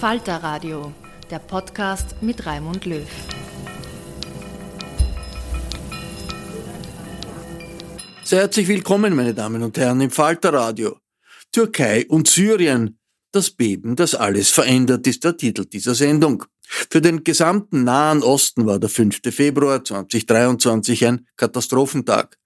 Falter Radio, der Podcast mit Raimund Löw. Sehr herzlich willkommen, meine Damen und Herren, im Falter Radio. Türkei und Syrien. Das Beben, das alles verändert, ist der Titel dieser Sendung. Für den gesamten Nahen Osten war der 5. Februar 2023 ein Katastrophentag.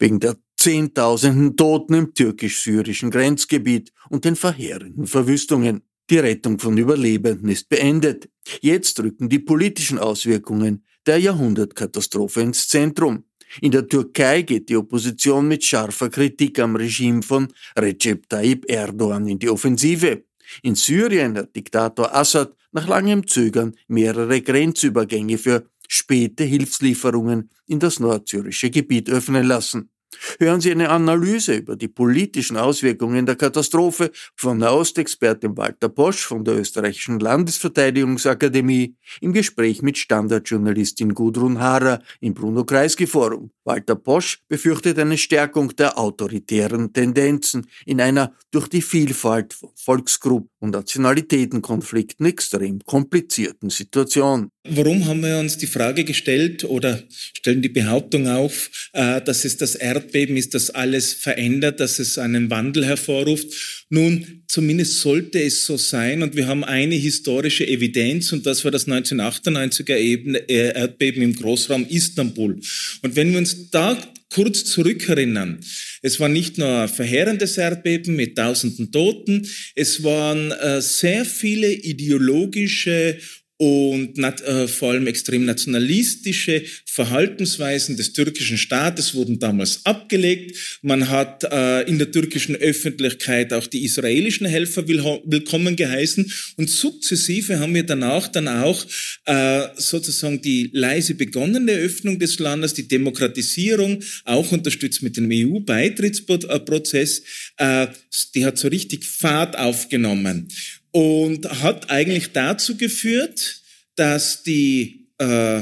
Wegen der Zehntausenden Toten im türkisch-syrischen Grenzgebiet und den verheerenden Verwüstungen. Die Rettung von Überlebenden ist beendet. Jetzt rücken die politischen Auswirkungen der Jahrhundertkatastrophe ins Zentrum. In der Türkei geht die Opposition mit scharfer Kritik am Regime von Recep Tayyip Erdogan in die Offensive. In Syrien hat Diktator Assad nach langem Zögern mehrere Grenzübergänge für späte Hilfslieferungen in das nordsyrische Gebiet öffnen lassen. Hören Sie eine Analyse über die politischen Auswirkungen der Katastrophe von der Ostexpertin Walter Bosch von der Österreichischen Landesverteidigungsakademie im Gespräch mit Standardjournalistin Gudrun Haarer im Bruno-Kreisky-Forum. Walter Bosch befürchtet eine Stärkung der autoritären Tendenzen in einer durch die Vielfalt von Volksgruppen und Nationalitätenkonflikten extrem komplizierten Situation. Warum haben wir uns die Frage gestellt oder stellen die Behauptung auf, äh, dass es das Erdbeben ist, das alles verändert, dass es einen Wandel hervorruft? Nun, zumindest sollte es so sein und wir haben eine historische Evidenz und das war das 1998er äh, Erdbeben im Großraum Istanbul. Und wenn wir uns da kurz zurückerinnern, es war nicht nur ein verheerendes Erdbeben mit tausenden Toten, es waren äh, sehr viele ideologische und äh, vor allem extrem nationalistische Verhaltensweisen des türkischen Staates wurden damals abgelegt. Man hat äh, in der türkischen Öffentlichkeit auch die israelischen Helfer will willkommen geheißen und sukzessive haben wir danach dann auch äh, sozusagen die leise begonnene Öffnung des Landes, die Demokratisierung, auch unterstützt mit dem EU-Beitrittsprozess, äh, die hat so richtig Fahrt aufgenommen und hat eigentlich dazu geführt, dass die äh,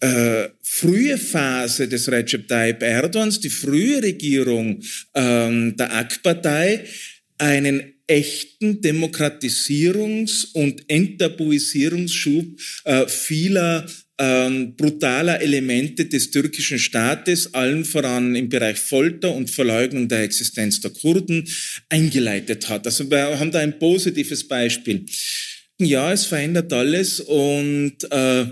äh, frühe Phase des Recep Tayyip Erdogans, die frühe Regierung ähm, der AK-Partei, einen echten Demokratisierungs- und Enttabuisierungsschub äh, vieler ähm, brutaler Elemente des türkischen Staates, allen voran im Bereich Folter und Verleugnung der Existenz der Kurden, eingeleitet hat. Also wir haben da ein positives Beispiel. Ja, es verändert alles und äh,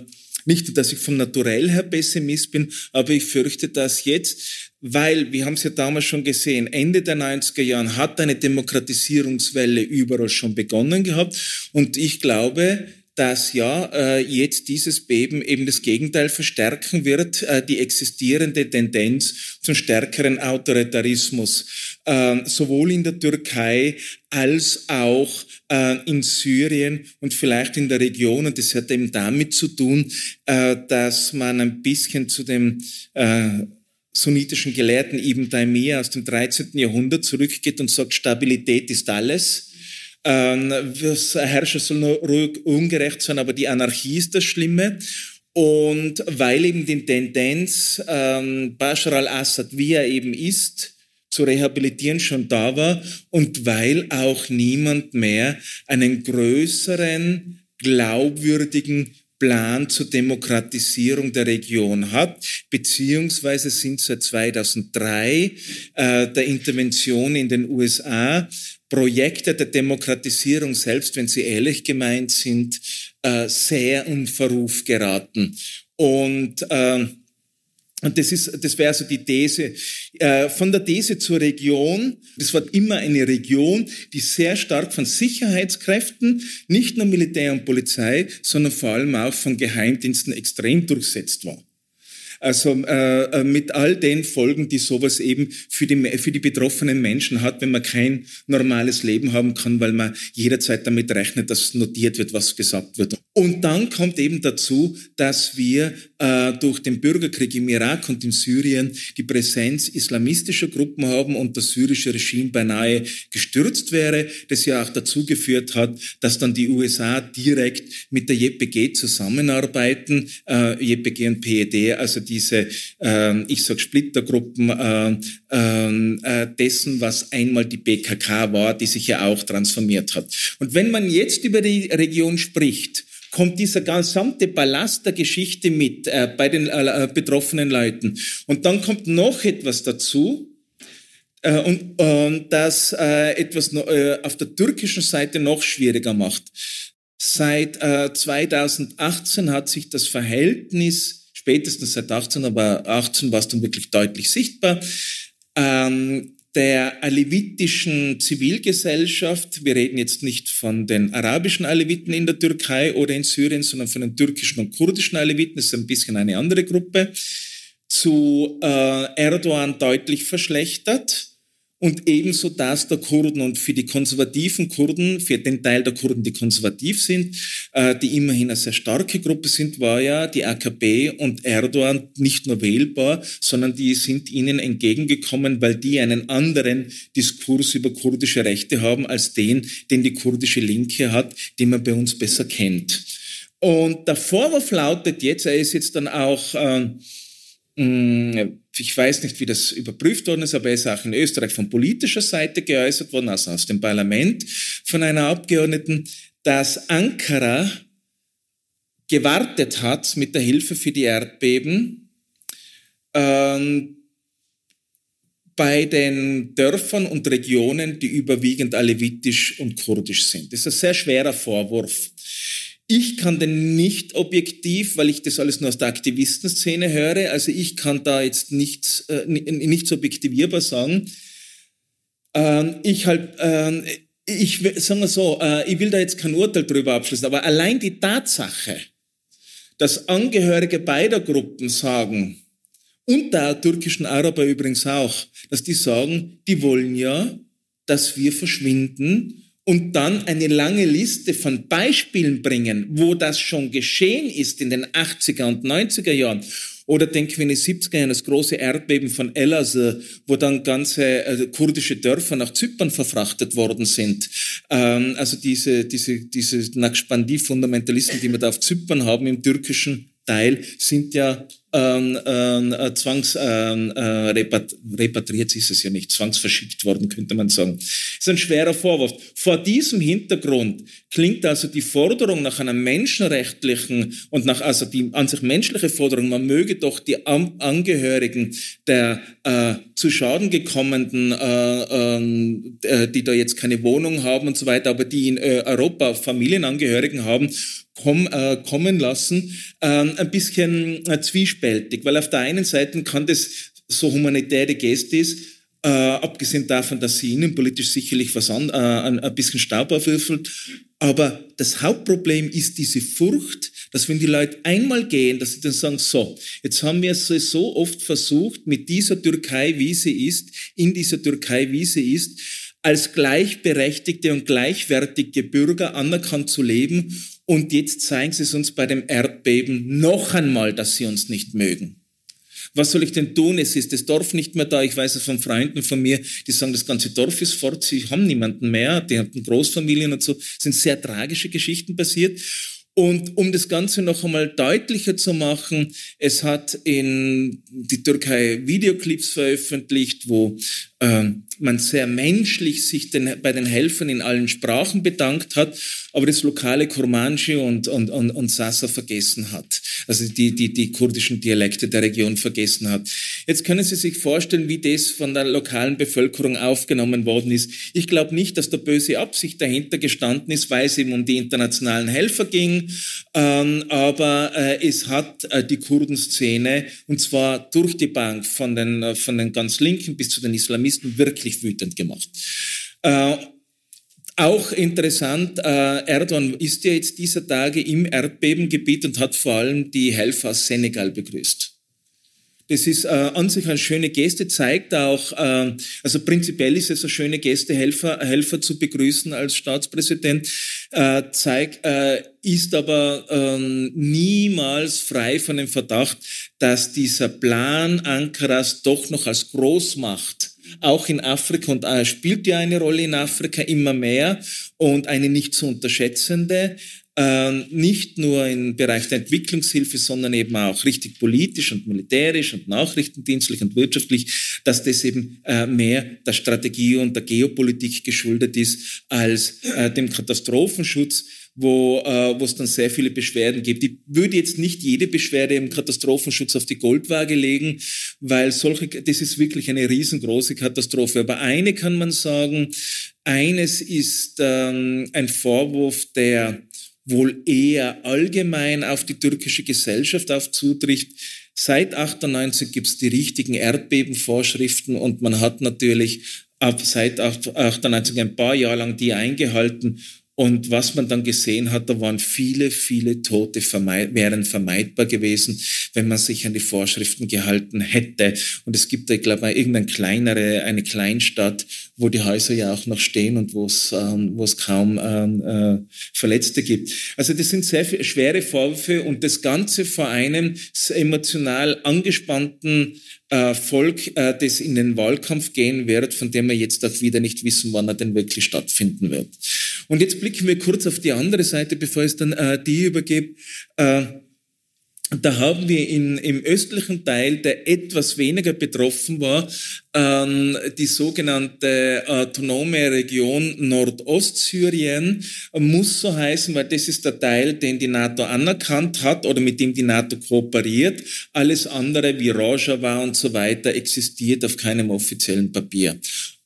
nicht, dass ich vom Naturell her Pessimist bin, aber ich fürchte, dass jetzt weil, wir haben es ja damals schon gesehen, Ende der 90er Jahren hat eine Demokratisierungswelle überall schon begonnen gehabt. Und ich glaube, dass ja äh, jetzt dieses Beben eben das Gegenteil verstärken wird, äh, die existierende Tendenz zum stärkeren Autoritarismus, äh, sowohl in der Türkei als auch äh, in Syrien und vielleicht in der Region. Und das hat eben damit zu tun, dass man ein bisschen zu dem sunnitischen Gelehrten Ibn Taymiyyah aus dem 13. Jahrhundert zurückgeht und sagt, Stabilität ist alles ähm, Herrscher soll nur ruhig ungerecht sein, aber die Anarchie ist das Schlimme. Und weil eben die Tendenz, ähm, Bashar al-Assad, wie er eben ist, zu rehabilitieren schon da war und weil auch niemand mehr einen größeren, glaubwürdigen Plan zur Demokratisierung der Region hat, beziehungsweise sind seit 2003 äh, der Intervention in den USA Projekte der Demokratisierung, selbst wenn sie ehrlich gemeint sind, äh, sehr in Verruf geraten. Und äh, und das ist, das wäre also die These. Äh, von der These zur Region. Das war immer eine Region, die sehr stark von Sicherheitskräften, nicht nur Militär und Polizei, sondern vor allem auch von Geheimdiensten extrem durchsetzt war. Also äh, äh, mit all den Folgen, die sowas eben für die, für die betroffenen Menschen hat, wenn man kein normales Leben haben kann, weil man jederzeit damit rechnet, dass notiert wird, was gesagt wird. Und dann kommt eben dazu, dass wir äh, durch den Bürgerkrieg im Irak und in Syrien die Präsenz islamistischer Gruppen haben und das syrische Regime beinahe gestürzt wäre, das ja auch dazu geführt hat, dass dann die USA direkt mit der JPG zusammenarbeiten, äh, JPG und PED, also diese, äh, ich sag Splittergruppen äh, ähm, äh, dessen, was einmal die PKK war, die sich ja auch transformiert hat. Und wenn man jetzt über die Region spricht, kommt dieser gesamte Ballast der Geschichte mit äh, bei den äh, betroffenen Leuten. Und dann kommt noch etwas dazu, äh, und äh, das äh, etwas äh, auf der türkischen Seite noch schwieriger macht. Seit äh, 2018 hat sich das Verhältnis spätestens seit 18, aber 18 war es dann wirklich deutlich sichtbar, ähm, der alevitischen Zivilgesellschaft, wir reden jetzt nicht von den arabischen Aleviten in der Türkei oder in Syrien, sondern von den türkischen und kurdischen Aleviten, das ist ein bisschen eine andere Gruppe, zu äh, Erdogan deutlich verschlechtert und ebenso das der Kurden und für die konservativen Kurden, für den Teil der Kurden, die konservativ sind, äh, die immerhin eine sehr starke Gruppe sind, war ja die AKP und Erdogan nicht nur wählbar, sondern die sind ihnen entgegengekommen, weil die einen anderen Diskurs über kurdische Rechte haben als den, den die kurdische Linke hat, den man bei uns besser kennt. Und der Vorwurf lautet jetzt, er ist jetzt dann auch äh, ich weiß nicht, wie das überprüft worden ist, aber er ist auch in Österreich von politischer Seite geäußert worden, also aus dem Parlament von einer Abgeordneten, dass Ankara gewartet hat mit der Hilfe für die Erdbeben ähm, bei den Dörfern und Regionen, die überwiegend alevitisch und kurdisch sind. Das ist ein sehr schwerer Vorwurf. Ich kann den nicht objektiv, weil ich das alles nur aus der Aktivistenszene höre. Also ich kann da jetzt nichts, äh, nichts objektivierbar sagen. Ähm, ich halt, äh, ich sagen wir so, äh, ich will da jetzt kein Urteil drüber abschließen, aber allein die Tatsache, dass Angehörige beider Gruppen sagen, und der türkischen Araber übrigens auch, dass die sagen, die wollen ja, dass wir verschwinden und dann eine lange Liste von Beispielen bringen, wo das schon geschehen ist in den 80er und 90er Jahren. Oder denken wir in den 70er Jahren das große Erdbeben von Elazığ, wo dann ganze äh, kurdische Dörfer nach Zypern verfrachtet worden sind. Ähm, also diese, diese, diese Naqshbandi-Fundamentalisten, die wir da auf Zypern haben im türkischen Teil, sind ja ähm, ähm, äh, zwangs ähm, äh, ist es ja nicht, zwangsverschickt worden, könnte man sagen. Das ist ein schwerer Vorwurf. Vor diesem Hintergrund klingt also die Forderung nach einer menschenrechtlichen und nach, also die an sich menschliche Forderung, man möge doch die An Angehörigen der äh, zu Schaden gekommenen, äh, ähm, äh, die da jetzt keine Wohnung haben und so weiter, aber die in äh, Europa Familienangehörigen haben, komm, äh, kommen lassen, äh, ein bisschen äh, zwiespältig, weil auf der einen Seite kann das so humanitär die Geste ist, äh, abgesehen davon, dass sie innenpolitisch sicherlich was an, äh, ein, ein bisschen Staub aufwürfelt. Aber das Hauptproblem ist diese Furcht, dass wenn die Leute einmal gehen, dass sie dann sagen, so, jetzt haben wir es so oft versucht, mit dieser Türkei, wie sie ist, in dieser Türkei, wie sie ist, als gleichberechtigte und gleichwertige Bürger anerkannt zu leben. Und jetzt zeigen sie es uns bei dem Erdbeben noch einmal, dass sie uns nicht mögen. Was soll ich denn tun? Es ist das Dorf nicht mehr da. Ich weiß es von Freunden von mir, die sagen, das ganze Dorf ist fort. Sie haben niemanden mehr. Die haben Großfamilien und so. Es sind sehr tragische Geschichten passiert. Und um das Ganze noch einmal deutlicher zu machen, es hat in die Türkei Videoclips veröffentlicht, wo man sehr menschlich sich den, bei den Helfern in allen Sprachen bedankt hat, aber das lokale Kurmanji und, und, und, und Sasa vergessen hat. Also die, die, die kurdischen Dialekte der Region vergessen hat. Jetzt können Sie sich vorstellen, wie das von der lokalen Bevölkerung aufgenommen worden ist. Ich glaube nicht, dass da böse Absicht dahinter gestanden ist, weil es eben um die internationalen Helfer ging, ähm, aber äh, es hat äh, die Kurdenszene, und zwar durch die Bank, von den, äh, von den ganz Linken bis zu den Islamisten, wirklich wütend gemacht. Äh, auch interessant, äh, Erdogan ist ja jetzt dieser Tage im Erdbebengebiet und hat vor allem die Helfer aus Senegal begrüßt. Das ist äh, an sich eine schöne Geste, zeigt auch, äh, also prinzipiell ist es eine schöne Geste, Helfer, Helfer zu begrüßen als Staatspräsident, äh, zeigt, äh, ist aber ähm, niemals frei von dem Verdacht, dass dieser Plan Ankaras doch noch als Großmacht auch in Afrika und äh, spielt ja eine Rolle in Afrika immer mehr und eine nicht zu unterschätzende, ähm, nicht nur im Bereich der Entwicklungshilfe, sondern eben auch richtig politisch und militärisch und nachrichtendienstlich und wirtschaftlich, dass das eben äh, mehr der Strategie und der Geopolitik geschuldet ist als äh, dem Katastrophenschutz wo äh, wo es dann sehr viele Beschwerden gibt. Ich würde jetzt nicht jede Beschwerde im Katastrophenschutz auf die Goldwaage legen, weil solche, das ist wirklich eine riesengroße Katastrophe. Aber eine kann man sagen, eines ist ähm, ein Vorwurf, der wohl eher allgemein auf die türkische Gesellschaft aufzutrifft. Seit 98 gibt es die richtigen Erdbebenvorschriften und man hat natürlich ab seit 98 ein paar Jahre lang die eingehalten und was man dann gesehen hat, da waren viele, viele Tote vermeid wären vermeidbar gewesen, wenn man sich an die Vorschriften gehalten hätte. Und es gibt ich glaube, irgendeine kleinere, eine Kleinstadt, wo die Häuser ja auch noch stehen und wo es, ähm, wo es kaum ähm, äh, Verletzte gibt. Also das sind sehr schwere Vorwürfe und das Ganze vor einem emotional angespannten äh, Volk, äh, das in den Wahlkampf gehen wird, von dem wir jetzt auch wieder nicht wissen, wann er denn wirklich stattfinden wird. Und jetzt blicken wir kurz auf die andere Seite, bevor ich es dann äh, die übergebe. Äh, da haben wir in, im östlichen Teil, der etwas weniger betroffen war, ähm, die sogenannte autonome Region Nordostsyrien, muss so heißen, weil das ist der Teil, den die NATO anerkannt hat oder mit dem die NATO kooperiert. Alles andere wie Rojava und so weiter existiert auf keinem offiziellen Papier.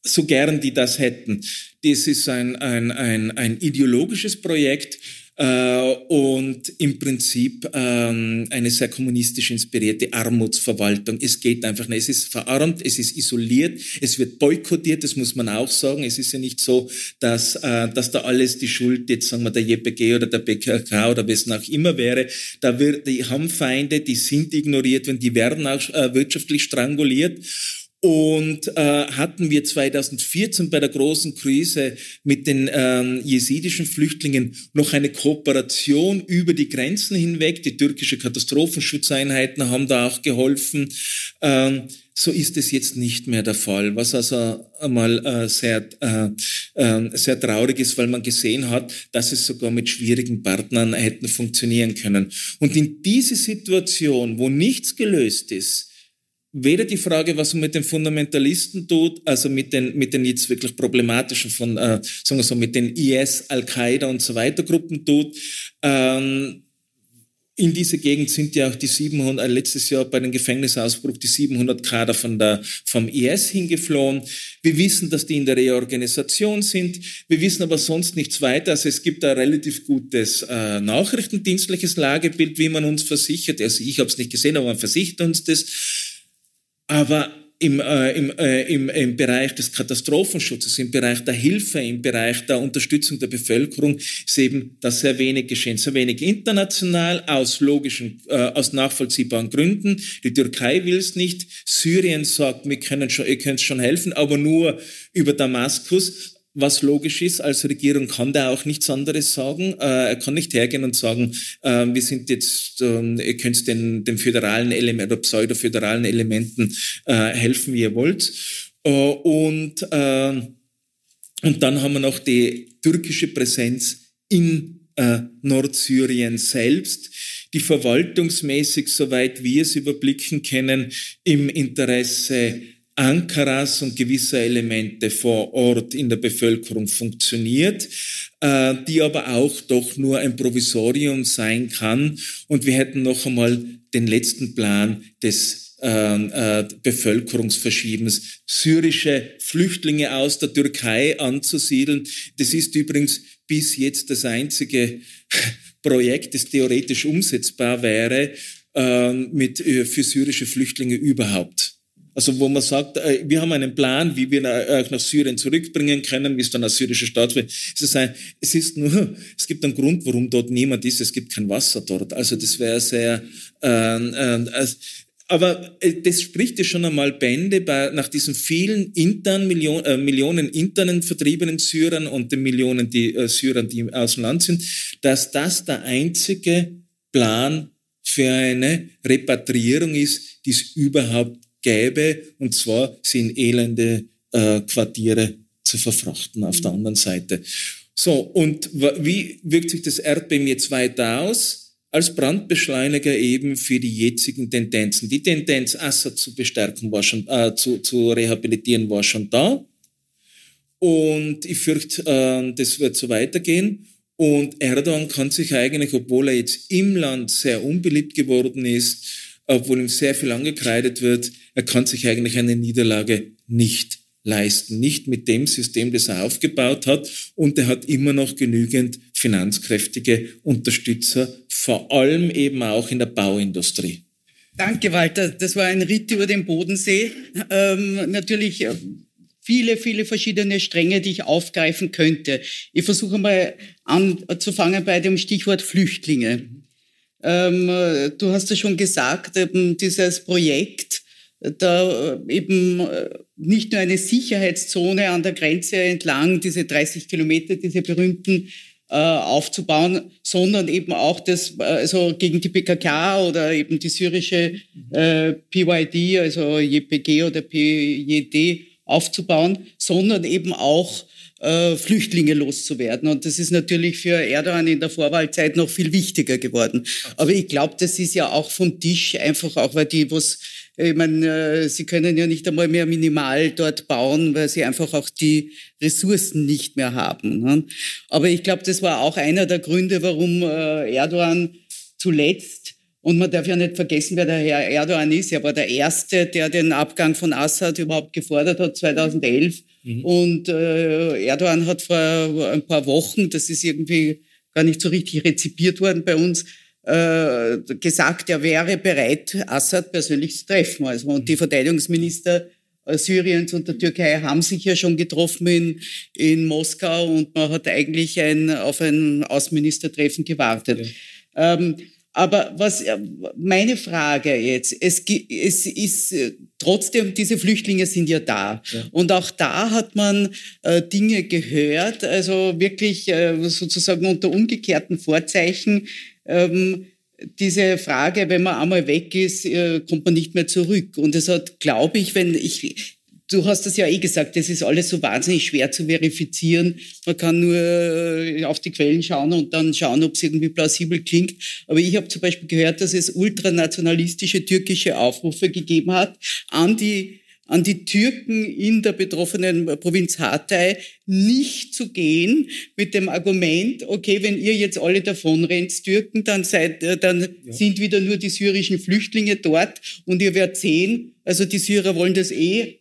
So gern die das hätten. Das ist ein, ein, ein, ein ideologisches Projekt, äh, und im Prinzip ähm, eine sehr kommunistisch inspirierte Armutsverwaltung. Es geht einfach nicht. Es ist verarmt, es ist isoliert, es wird boykottiert, das muss man auch sagen. Es ist ja nicht so, dass, äh, dass da alles die Schuld jetzt, sagen wir, der JPG oder der BKK oder wessen auch immer wäre. Da wird, die haben Feinde, die sind ignoriert, wenn die werden auch äh, wirtschaftlich stranguliert. Und äh, hatten wir 2014 bei der großen Krise mit den ähm, jesidischen Flüchtlingen noch eine Kooperation über die Grenzen hinweg. Die türkische Katastrophenschutzeinheiten haben da auch geholfen. Ähm, so ist es jetzt nicht mehr der Fall, was also einmal äh, sehr, äh, äh, sehr traurig ist, weil man gesehen hat, dass es sogar mit schwierigen Partnern hätten funktionieren können. Und in diese Situation, wo nichts gelöst ist, weder die Frage, was man mit den Fundamentalisten tut, also mit den, mit den jetzt wirklich problematischen von, äh, sagen wir so, mit den IS, Al-Qaida und so weiter Gruppen tut. Ähm, in diese Gegend sind ja auch die 700, äh, letztes Jahr bei dem Gefängnisausbruch die 700 Kader von der, vom IS hingeflohen. Wir wissen, dass die in der Reorganisation sind. Wir wissen aber sonst nichts weiter. Also es gibt ein relativ gutes äh, nachrichtendienstliches Lagebild, wie man uns versichert. Also ich habe es nicht gesehen, aber man versichert uns das Aber im, äh, im, äh, im, im Bereich des Katastrophenschutzes, im Bereich der Hilfe, im Bereich der Unterstützung der Bevölkerung ist eben da sehr wenig geschehen. Sehr wenig international, aus logischen, äh, aus nachvollziehbaren Gründen. Die Türkei will es nicht. Syrien sagt, wir können schon, ihr könnt schon helfen, aber nur über Damaskus was logisch ist. Als Regierung kann der auch nichts anderes sagen. Äh, er kann nicht hergehen und sagen, äh, wir sind jetzt, äh, ihr könnt den, den föderalen Elementen oder pseudo-föderalen Elementen äh, helfen, wie ihr wollt. Und, und dann haben wir noch die türkische Präsenz in Nordsyrien selbst, die verwaltungsmäßig, soweit wir es überblicken können, im Interesse Ankaras und gewisser Elemente vor Ort in der Bevölkerung funktioniert, äh, die aber auch doch nur ein Provisorium sein kann. Und wir hätten noch einmal den letzten Plan des äh, äh, Bevölkerungsverschiebens, syrische Flüchtlinge aus der Türkei anzusiedeln. Das ist übrigens bis jetzt das einzige Projekt, das theoretisch umsetzbar wäre, mit, für syrische Flüchtlinge überhaupt. Also wo man sagt, äh, wir haben einen Plan, wie wir euch nach Syrien zurückbringen können, wie es dann als syrische Staat wird. Es ist, nur, es gibt einen Grund, warum dort niemand ist. Es gibt kein Wasser dort. Also das wäre sehr, äh, äh, aber äh, das spricht ja schon einmal Bände bei, nach diesen vielen internen Millionen, äh, Millionen internen vertriebenen Syrern und den Millionen die, äh, Syrern, die aus dem Land sind, dass das der einzige Plan für eine Repatriierung ist, die es überhaupt gäbe, und zwar sind elende äh, Quartiere zu verfrachten auf der anderen Seite. So, und wie wirkt sich das Erdbeben jetzt weiter aus? Als Brandbeschleuniger eben für die jetzigen Tendenzen. Die Tendenz, Assad zu bestärken, war schon, äh, zu, zu rehabilitieren, war schon da. Und ich fürchte, äh, das wird so weitergehen. Und Erdogan kann sich eigentlich, obwohl er jetzt im Land sehr unbeliebt geworden ist, obwohl ihm sehr viel angekreidet wird, er kann sich eigentlich eine Niederlage nicht leisten. Nicht mit dem System, das er aufgebaut hat. Und er hat immer noch genügend finanzkräftige Unterstützer, vor allem eben auch in der Bauindustrie. Danke, Walter. Das war ein Ritt über den Bodensee. Ähm, natürlich äh, viele, viele verschiedene Stränge, die ich aufgreifen könnte. Ich versuche mal anzufangen bei dem Stichwort Flüchtlinge. Ähm, du hast ja schon gesagt, eben dieses Projekt, da äh, eben äh, nicht nur eine Sicherheitszone an der Grenze entlang, diese 30 Kilometer, diese berühmten, äh, aufzubauen, sondern eben auch das, also gegen die PKK oder eben die syrische äh, PYD, also JPG oder PYD aufzubauen, sondern eben auch äh, Flüchtlinge loszuwerden. Und das ist natürlich für Erdogan in der Vorwahlzeit noch viel wichtiger geworden. Aber ich glaube, das ist ja auch vom Tisch, einfach auch, weil die, was ich meine, äh, sie können ja nicht einmal mehr minimal dort bauen, weil sie einfach auch die Ressourcen nicht mehr haben. Ne? Aber ich glaube, das war auch einer der Gründe, warum äh, Erdogan zuletzt und man darf ja nicht vergessen, wer der Herr Erdogan ist. Er war der Erste, der den Abgang von Assad überhaupt gefordert hat, 2011. Mhm. Und äh, Erdogan hat vor ein paar Wochen, das ist irgendwie gar nicht so richtig rezipiert worden bei uns, äh, gesagt, er wäre bereit, Assad persönlich zu treffen. Also, und die Verteidigungsminister äh, Syriens und der Türkei haben sich ja schon getroffen in, in Moskau und man hat eigentlich ein, auf ein Außenministertreffen gewartet. Ja. Ähm, aber was äh, meine Frage jetzt, es, es ist äh, trotzdem, diese Flüchtlinge sind ja da. Ja. Und auch da hat man äh, Dinge gehört, also wirklich äh, sozusagen unter umgekehrten Vorzeichen, ähm, diese Frage, wenn man einmal weg ist, äh, kommt man nicht mehr zurück. Und es hat, glaube ich, wenn ich, du hast das ja eh gesagt, das ist alles so wahnsinnig schwer zu verifizieren. Man kann nur äh, auf die Quellen schauen und dann schauen, ob es irgendwie plausibel klingt. Aber ich habe zum Beispiel gehört, dass es ultranationalistische türkische Aufrufe gegeben hat an die an die Türken in der betroffenen Provinz Hatay nicht zu gehen mit dem Argument, okay, wenn ihr jetzt alle davonrennt, Türken, dann, seid, äh, dann ja. sind wieder nur die syrischen Flüchtlinge dort und ihr werdet sehen, also die Syrer wollen das eh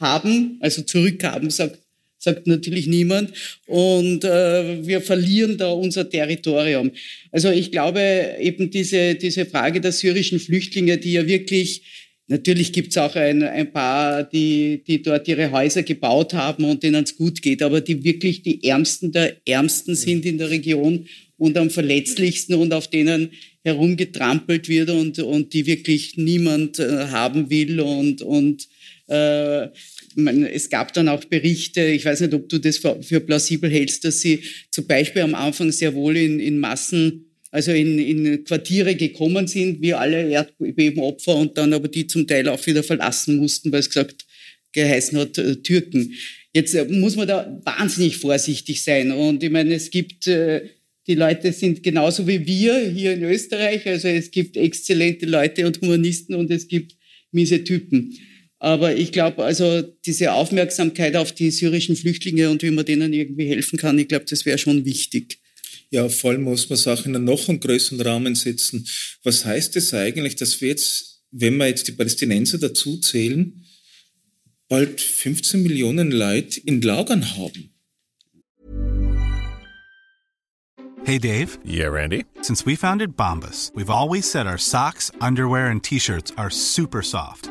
haben, also zurückhaben, sagt, sagt natürlich niemand. Und äh, wir verlieren da unser Territorium. Also ich glaube eben diese, diese Frage der syrischen Flüchtlinge, die ja wirklich Natürlich gibt es auch ein, ein paar, die, die dort ihre Häuser gebaut haben und denen es gut geht, aber die wirklich die Ärmsten der Ärmsten sind in der Region und am verletzlichsten und auf denen herumgetrampelt wird und, und die wirklich niemand äh, haben will und, und äh, es gab dann auch Berichte, ich weiß nicht, ob du das für, plausibel hältst, dass sie zum Beispiel am Anfang sehr wohl in, in Massen also in, in Quartiere gekommen sind, wie alle Erdbebenopfer und dann aber die zum Teil auch wieder verlassen mussten, weil es gesagt geheißen hat, äh, Türken. Jetzt äh, muss man da wahnsinnig vorsichtig sein. Und ich meine, es gibt, die Leute sind genauso wie wir hier in Österreich. Also es gibt exzellente Leute und Humanisten und es gibt miese Typen. Aber ich glaube, also diese Aufmerksamkeit auf die syrischen Flüchtlinge und wie man denen irgendwie helfen kann, ich glaube, das wäre schon wichtig. Ja, vor allem muss man es auch in einen noch einen größeren Rahmen setzen. Was heißt es das eigentlich, dass wir jetzt, wenn wir jetzt die Palästinenser dazu zählen, bald 15 Millionen Leute in Lagern haben? Hey Dave. Yeah, Randy. Since we founded Bombus, we've always said our socks, underwear and t-shirts are super soft.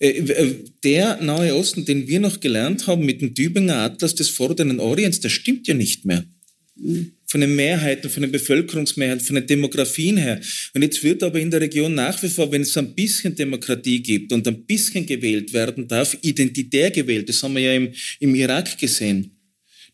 Der Nahe Osten, den wir noch gelernt haben mit dem Tübinger Atlas des Vorderen Orients, der stimmt ja nicht mehr. von den Mehrheiten, von den Bevölkerungsmehrheiten, von den Demografien her. Und jetzt wird aber in der Region nach wie vor, wenn es ein bisschen Demokratie gibt und ein bisschen gewählt werden darf, identitär gewählt. Das haben wir ja im, im Irak gesehen.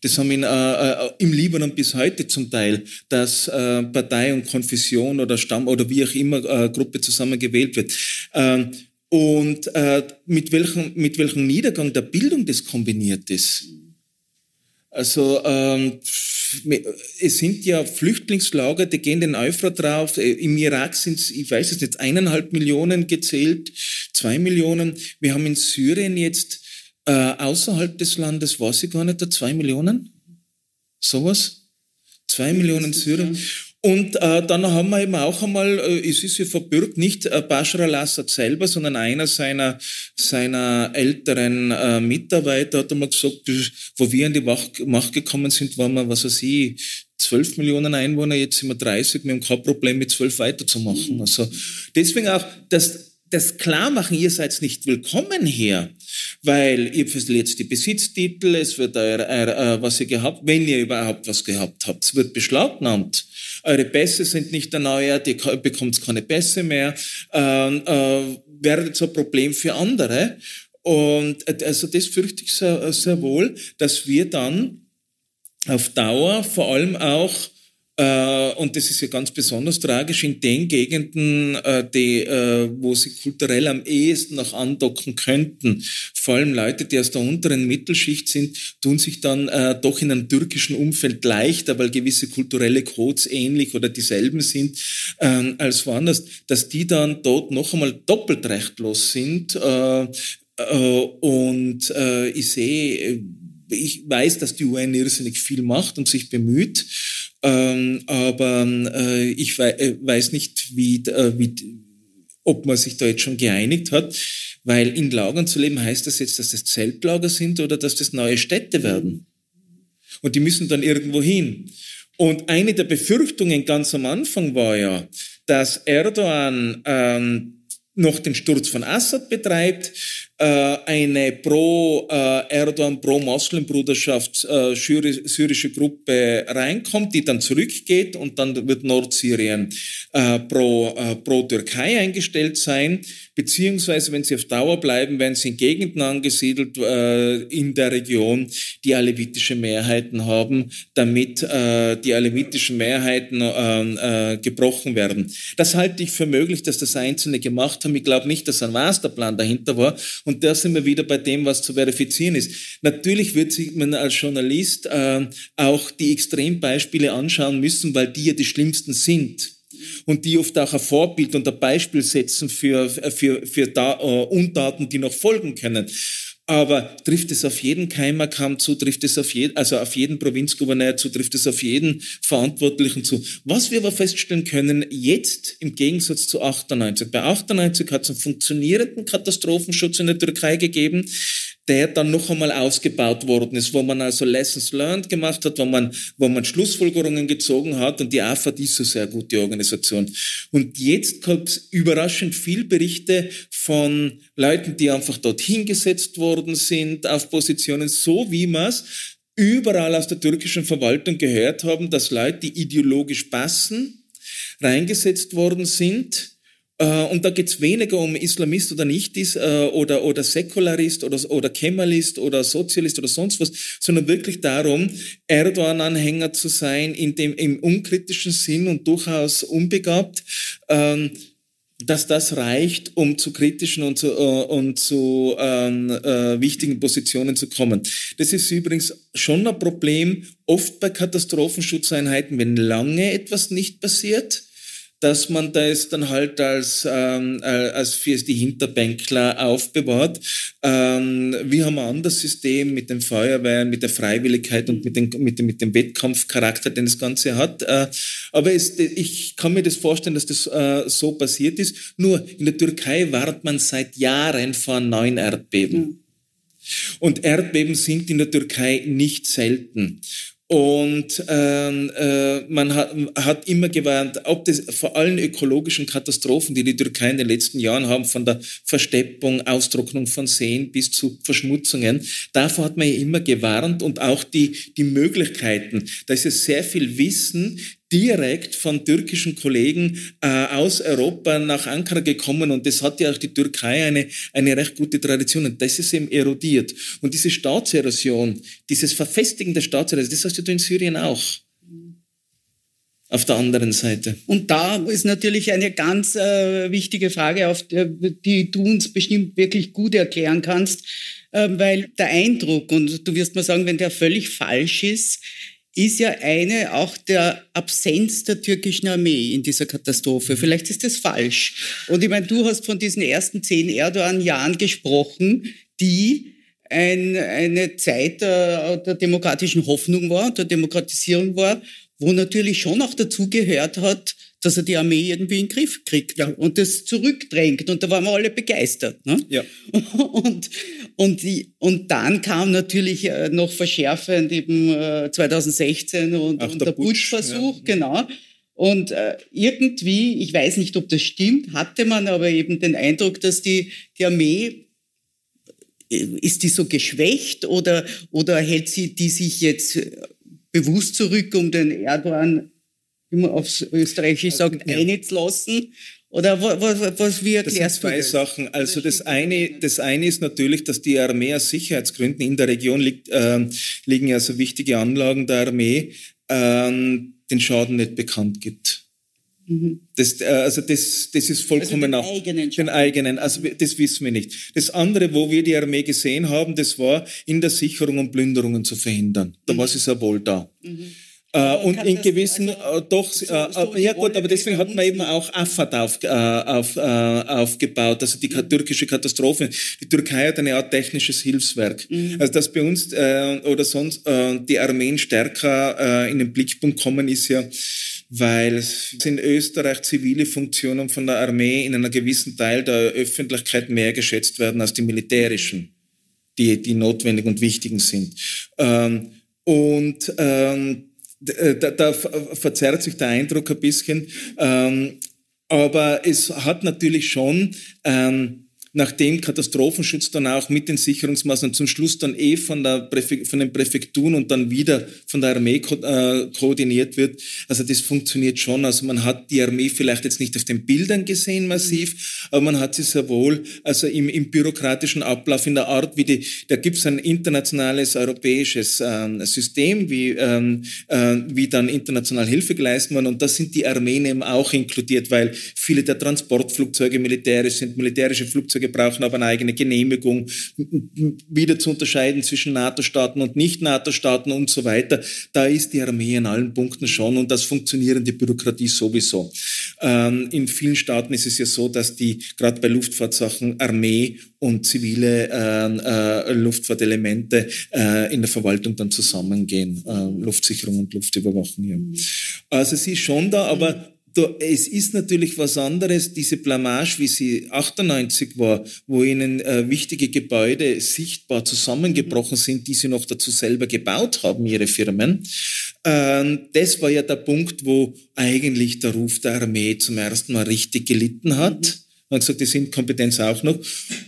Das haben wir in, äh, äh, im Libanon bis heute zum Teil, dass äh, Partei und Konfession oder Stamm oder wie auch immer äh, Gruppe zusammen gewählt wird. Ähm, und äh, mit, welchem, mit welchem Niedergang der Bildung das kombiniert ist. Also ähm, es sind ja Flüchtlingslager, die gehen den Euphrat drauf. Äh, Im Irak sind es, ich weiß es nicht, eineinhalb Millionen gezählt, zwei Millionen. Wir haben in Syrien jetzt äh, außerhalb des Landes, weiß ich gar nicht, da zwei Millionen? Sowas? Zwei Millionen Syrer. Und äh, dann haben wir eben auch einmal, äh, es ist ja verbürgt, nicht äh, Bashar al-Assad selber, sondern einer seiner, seiner älteren äh, Mitarbeiter hat einmal gesagt, wo wir an die Macht gekommen sind, waren wir, was weiß ich, 12 Millionen Einwohner, jetzt sind wir 30, wir haben kein Problem mit 12 weiterzumachen. Also deswegen auch das, das Klarmachen, ihr seid nicht willkommen hier, weil ihr verliert die Besitztitel, es wird euer, euer, was ihr gehabt, wenn ihr überhaupt was gehabt habt, es wird beschlagnahmt eure Pässe sind nicht erneuert, ihr bekommt keine Pässe mehr, äh, äh, werdet so ein Problem für andere. Und äh, also das fürchte ich sehr, sehr wohl, dass wir dann auf Dauer vor allem auch und das ist ja ganz besonders tragisch in den Gegenden, äh, die, äh, wo sie kulturell am ehesten noch andocken könnten. Vor allem Leute, die aus der unteren Mittelschicht sind, tun sich dann doch in einem türkischen Umfeld leichter, weil gewisse kulturelle Codes ähnlich oder dieselben sind ähm, als woanders, dass die dann dort noch einmal doppelt rechtlos sind. und ich sehe, ich weiß, dass die UN irrsinnig viel macht und sich bemüht. Ähm, aber äh, ich we äh, weiß nicht, wie, äh, wie, ob man sich da jetzt schon geeinigt hat, weil in Lagern zu leben heißt das jetzt, dass das Zeltlager sind oder dass das neue Städte werden. Und die müssen dann irgendwo hin. Und eine der Befürchtungen ganz am Anfang war ja, dass Erdogan ähm, noch den Sturz von Assad betreibt, eine pro-Erdogan, äh, pro-Moslem-Bruderschaft äh, syrische Gruppe reinkommt, die dann zurückgeht und dann wird Nordsyrien pro-Türkei eingestellt sein beziehungsweise wenn sie auf Dauer bleiben, werden sie in Gegenden angesiedelt äh, in der Region, die alevitische Mehrheiten haben, damit äh, die alevitischen Mehrheiten äh, äh, gebrochen werden. Das halte ich für möglich, dass das Einzelne gemacht haben. Ich glaube nicht, dass ein Masterplan dahinter war. Und da sind wir wieder bei dem, was zu verifizieren ist. Natürlich wird sich man als Journalist äh, auch die Extrembeispiele anschauen müssen, weil die ja die schlimmsten sind und die oft auch ein Vorbild und ein Beispiel setzen für, für, für da, uh, Untaten, die noch folgen können. Aber trifft es auf jeden Keimerkamm zu, trifft es auf jeden, also auf jeden Provinzgouverneur zu, trifft es auf jeden Verantwortlichen zu. Was wir aber feststellen können, jetzt im Gegensatz zu 98. Bei 98 hat es einen funktionierenden Katastrophenschutz in der Türkei gegeben der dann noch einmal ausgebaut worden ist, wo man also Lessons learned gemacht hat, wo man, wo man Schlussfolgerungen gezogen hat und die AFAD ist eine sehr gute Organisation. Und jetzt kommt überraschend viel Berichte von Leuten, die einfach dort hingesetzt worden sind auf Positionen, so wie man es überall aus der türkischen Verwaltung gehört haben, dass Leute, die ideologisch passen, reingesetzt worden sind, und da geht's weniger um Islamist oder nicht ist äh, oder, oder Säkularist oder, oder Kemalist oder Sozialist oder sonst was, sondern wirklich darum, Erdogan-Anhänger zu sein in dem, im unkritischen Sinn und durchaus unbegabt. Ähm, dass das reicht, um zu kritischen und zu, äh, und zu ähm, äh, wichtigen Positionen zu kommen. Das ist übrigens schon ein Problem, oft bei Katastrophenschutzeinheiten, wenn lange etwas nicht passiert dass man das dann halt als, ähm, äh, als für die Hinterbänkler aufbewahrt. Ähm, wir haben ein anderes System mit den Feuerwehren, mit der Freiwilligkeit und mit, den, mit, dem, mit dem Wettkampfcharakter, den das Ganze hat. Äh, aber es, ich kann mir das vorstellen, dass das äh, so passiert ist. Nur in der Türkei wartet man seit Jahren vor neuen Erdbeben. Mhm. Und Erdbeben sind in der Türkei nicht selten. Und ähm, äh, man hat, hat immer gewarnt, ob das vor allen ökologischen Katastrophen, die die Türkei in den letzten Jahren haben, von der Versteppung, Austrocknung von Seen bis zu Verschmutzungen, davor hat man ja immer gewarnt und auch die, die Möglichkeiten. Da ist ja sehr viel Wissen, direkt von türkischen Kollegen äh, aus Europa nach Ankara gekommen und das hat ja auch die Türkei eine, eine recht gute Tradition und das ist eben erodiert. Und diese Staatserosion, dieses Verfestigen der Staatserosion, das hast du in Syrien auch. Auf der anderen Seite. Und da ist natürlich eine ganz äh, wichtige Frage, auf die, die du uns bestimmt wirklich gut erklären kannst, äh, weil der Eindruck, und du wirst mal sagen, wenn der völlig falsch ist, ist ja eine auch der Absenz der türkischen Armee in dieser Katastrophe. Mhm. Vielleicht ist das falsch. Und ich meine, du hast von diesen ersten zehn Erdogan-Jahren gesprochen, die ein, eine Zeit der, der demokratischen Hoffnung war, der Demokratisierung war, wo natürlich schon auch dazu gehört hat, dass er die Armee irgendwie in den Griff kriegt ja. und das zurückdrängt. Und da waren wir alle begeistert. Ne? Ja. Und, und, die, und dann kam natürlich äh, noch verschärfend eben 2016 äh, und, und der, der Putschversuch, ja. genau. Und äh, irgendwie, ich weiß nicht, ob das stimmt, hatte man aber eben den Eindruck, dass die, die Armee, äh, ist die so geschwächt oder, oder hält sie die sich jetzt bewusst zurück, um den Erdogan wie man aufs Österreichisch äh, sagt, ja. einzulassen? Oder was, was, wie erklärst das sind zwei das? Sachen. Also das eine, das eine ist natürlich, dass die Armee aus Sicherheitsgründen in der Region liegt, äh, liegen ja so wichtige Anlagen der Armee, äh, den Schaden nicht bekannt gibt. Mhm. Das, äh, also das, das ist vollkommen also den eigenen, den eigenen. Also das wissen wir nicht. Das andere, wo wir die Armee gesehen haben, das war in der Sicherung und Plünderungen zu verhindern. Da mhm. war sie sehr wohl da. Mhm. Äh, und in gewissen, also, äh, doch, so, äh, so ja gut, aber deswegen hat man eben auch AFAD auf, äh, auf, aufgebaut, also die mhm. türkische Katastrophe. Die Türkei hat eine Art technisches Hilfswerk. Mhm. Also dass bei uns oder sonst die Armeen stärker in den Blickpunkt kommen, ist ja, weil in Österreich zivile Funktionen von der Armee in einer gewissen Teil der Öffentlichkeit mehr geschätzt werden als die militärischen, die, die notwendig und wichtigen sind. Ähm, und ähm, äh, da, da verzerrt sich der Eindruck ein bisschen. Ähm, aber es hat natürlich schon ähm, nachdem Katastrophenschutz dann auch mit den Sicherungsmaßnahmen zum Schluss dann eh von, der von den Präfekturen und dann wieder von der Armee ko äh, koordiniert wird. Also das funktioniert schon. Also man hat die Armee vielleicht jetzt nicht auf den Bildern gesehen massiv, aber man hat sie sehr wohl, also im, im bürokratischen Ablauf, in der Art, wie die, da gibt es ein internationales europäisches äh, System, wie, ähm, äh, wie dann international Hilfe geleistet wird und da sind die Armeen eben auch inkludiert, weil viele der Transportflugzeuge militärisch sind, militärische Flugzeuge wir brauchen aber eine eigene Genehmigung, wieder zu unterscheiden zwischen NATO-Staaten und Nicht-NATO-Staaten und so weiter. Da ist die Armee in allen Punkten schon und das funktionierende Bürokratie sowieso. Ähm, in vielen Staaten ist es ja so, dass die gerade bei Luftfahrtsachen Armee und zivile äh, äh, Luftfahrtelemente äh, in der Verwaltung dann zusammengehen, äh, Luftsicherung und Luftüberwachung. Ja. Also sie ist schon da, aber es ist natürlich was anderes, diese Blamage, wie sie 98 war, wo ihnen äh, wichtige Gebäude sichtbar zusammengebrochen sind, die sie noch dazu selber gebaut haben, ihre Firmen. Ähm, das war ja der Punkt, wo eigentlich der Ruf der Armee zum ersten Mal richtig gelitten hat. Man hat gesagt, die sind Kompetenz auch noch.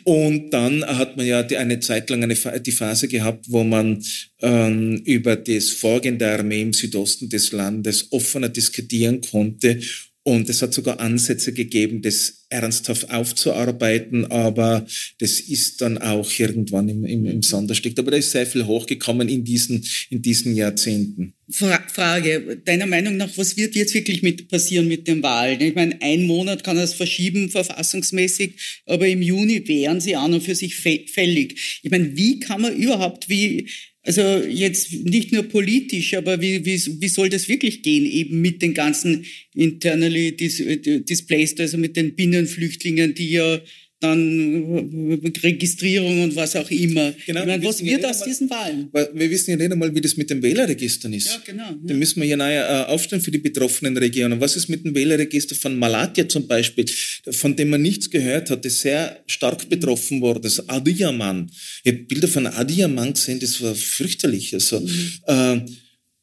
Und dann hat man ja die, eine Zeit lang eine, die Phase gehabt, wo man ähm, über das Vorgehen der Armee im Südosten des Landes offener diskutieren konnte. Und es hat sogar Ansätze gegeben, das ernsthaft aufzuarbeiten, aber das ist dann auch irgendwann im, im, im Sand erstickt. Aber da ist sehr viel hochgekommen in diesen, in diesen Jahrzehnten. Fra Frage, deiner Meinung nach, was wird jetzt wirklich mit, passieren mit den Wahlen? Ich meine, ein Monat kann das verschieben, verfassungsmäßig, aber im Juni wären sie an und für sich fällig. Ich meine, wie kann man überhaupt, wie, also jetzt nicht nur politisch, aber wie, wie, wie soll das wirklich gehen, eben mit den ganzen internally displaced, also mit den Binnenflüchtlingen, die ja dann Registrierung und was auch immer. Genau, ich meine, was wird ja aus mal, diesen Wahlen? Wir wissen ja nicht einmal, wie das mit den Wählerregistern ist. Ja, genau. Ja. Da müssen wir ja neu äh, aufstellen für die betroffenen Regionen. Was ist mit dem Wählerregister von Malatya zum Beispiel, von dem man nichts gehört hat, das sehr stark betroffen wurde, das Adiyaman. Ich habe Bilder von Adiyaman gesehen, das war fürchterlich. Also, mhm. äh,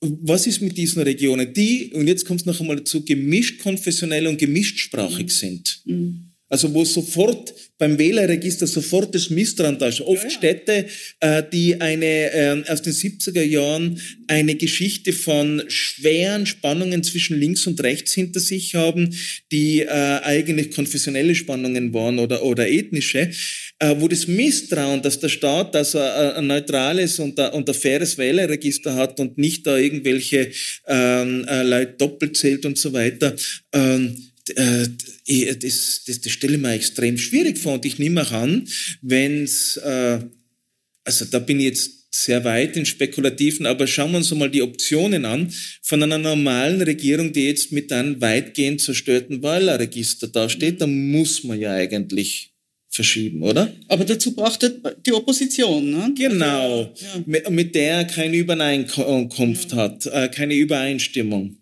was ist mit diesen Regionen, die, und jetzt kommt es noch einmal dazu, gemischt konfessionell und gemischtsprachig mhm. sind? Mhm. Also wo sofort beim Wählerregister sofort das Misstrauen da ist. Oft ja, ja. Städte, äh, die eine äh, aus den 70er Jahren eine Geschichte von schweren Spannungen zwischen links und rechts hinter sich haben, die äh, eigentlich konfessionelle Spannungen waren oder, oder ethnische, äh, wo das Misstrauen, dass der Staat also ein neutrales und und ein faires Wählerregister hat und nicht da irgendwelche ähm, äh, Leute doppelt zählt und so weiter, ähm, äh, das, das, das stelle ich mir extrem schwierig vor und ich nehme auch an, wenn es, äh, also da bin ich jetzt sehr weit in Spekulativen, aber schauen wir uns mal die Optionen an von einer normalen Regierung, die jetzt mit einem weitgehend zerstörten Wählerregister dasteht, da muss man ja eigentlich verschieben, oder? Aber dazu braucht er die Opposition, ne? Genau, ja. mit, der er keine Übereinkunft ja. hat, äh, keine Übereinstimmung.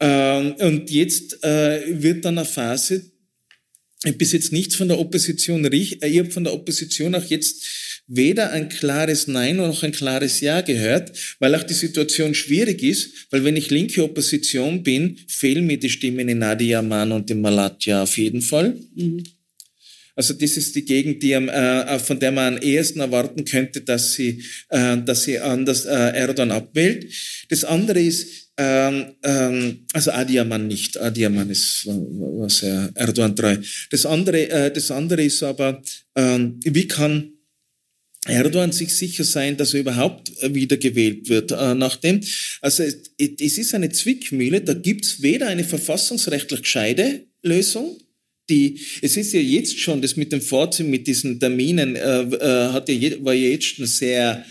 Ähm, und jetzt äh, wird dann eine Phase, ich bis jetzt nichts von der Opposition riecht, äh, ich habe von der Opposition auch jetzt weder ein klares Nein noch ein klares Ja gehört, weil auch die Situation schwierig ist, weil wenn ich linke Opposition bin, fehlen mir die Stimmen in Nadia Mann und in Malatya auf jeden Fall. Mhm. Also das ist die Gegend, die, äh, von der man am ehesten erwarten könnte, dass sie, äh, dass sie anders äh, Erdogan abwählt. Das andere ist, ähm, ähm, also Adiaman nicht. Adiaman ist war, war sehr Erdogan treu. Das andere, äh, das andere ist aber, ähm, wie kann Erdogan sich sicher sein, dass er überhaupt wiedergewählt wird äh, nachdem. Also es, es ist eine Zwickmühle, da gibt's weder eine verfassungsrechtlich gescheite Lösung, die, es ist ja jetzt schon, das mit dem Vorziehen, mit diesen Terminen, äh, äh, hat ja, war ja jetzt schon sehr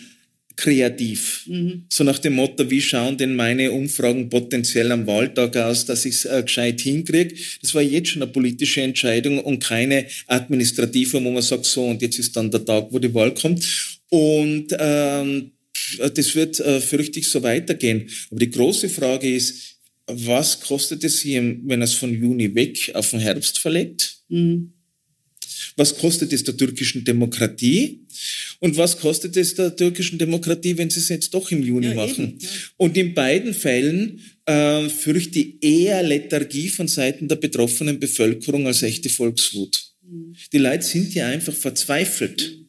kreativ. Mhm. So nach dem Motto, wie schauen denn meine Umfragen potenziell am Wahltag aus, dass ich es äh, gescheit hinkriege. Das war jetzt schon eine politische Entscheidung und keine administrative, wo man sagt, so und jetzt ist dann der Tag, wo die Wahl kommt. Und ähm, das wird, äh, fürchte ich, so weitergehen. Aber die große Frage ist, was kostet es hier, wenn er es von Juni weg auf den Herbst verlegt? Mhm. Was kostet es der türkischen Demokratie? Und was kostet es der türkischen Demokratie, wenn sie es jetzt doch im Juni ja, machen? Eben, ja. Und in beiden Fällen äh, fürchte ich eher Lethargie von Seiten der betroffenen Bevölkerung als echte Volkswut. Mhm. Die Leute sind ja einfach verzweifelt. Mhm.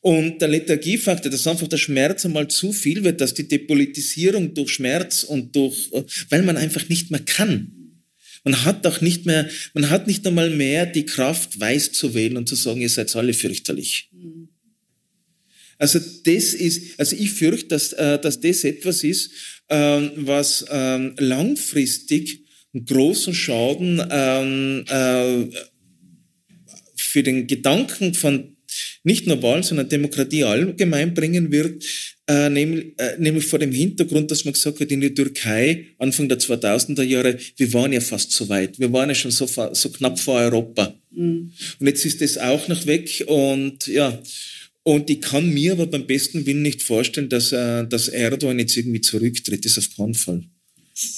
Und der Lethargiefaktor, dass einfach der Schmerz einmal zu viel wird, dass die Depolitisierung durch Schmerz und durch, weil man einfach nicht mehr kann. Man hat auch nicht mehr, man hat nicht einmal mehr die Kraft, weiß zu wählen und zu sagen, ihr seid alle fürchterlich. Mhm. Also das ist, also ich fürchte, dass, äh, dass das etwas ist, ähm, was ähm, langfristig einen großen Schaden ähm, äh, für den Gedanken von nicht nur Wahlen, sondern Demokratie allgemein bringen wird, äh, nämlich, äh, nämlich vor dem Hintergrund, dass man gesagt hat, in der Türkei, Anfang der 2000er Jahre, wir waren ja fast so weit, wir waren ja schon so, so knapp vor Europa. Mhm. Und jetzt ist das auch noch weg und ja, und ich kann mir aber beim besten Willen nicht vorstellen, dass, äh, dass Erdogan jetzt irgendwie zurücktritt. Das ist auf keinen Fall.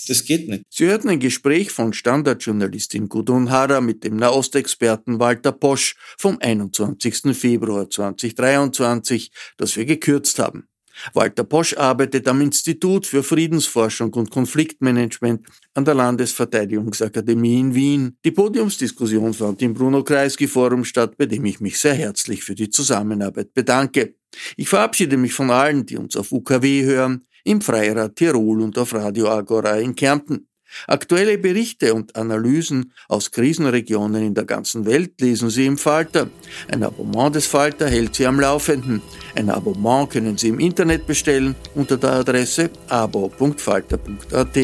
Das geht nicht. Sie hörten ein Gespräch von Standardjournalistin Gudrun Harrer mit dem Nahostexperten Walter Posch vom 21. Februar 2023, das wir gekürzt haben. Walter Posch arbeitet am Institut für Friedensforschung und Konfliktmanagement an der Landesverteidigungsakademie in Wien. Die Podiumsdiskussion fand im Bruno Kreisky Forum statt, bei dem ich mich sehr herzlich für die Zusammenarbeit bedanke. Ich verabschiede mich von allen, die uns auf UKW hören im Freirad Tirol und auf Radio Agora in Kärnten. Aktuelle Berichte und Analysen aus Krisenregionen in der ganzen Welt lesen Sie im Falter. Ein Abonnement des Falter hält Sie am Laufenden. Ein Abonnement können Sie im Internet bestellen unter der Adresse abo.falter.at.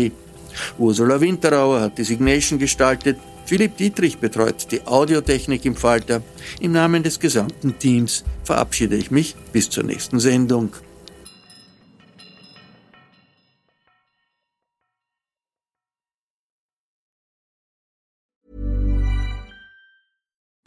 Ursula Winterauer hat die Signation gestaltet. Philipp Dietrich betreut die Audiotechnik im Falter. Im Namen des gesamten Teams verabschiede ich mich bis zur nächsten Sendung.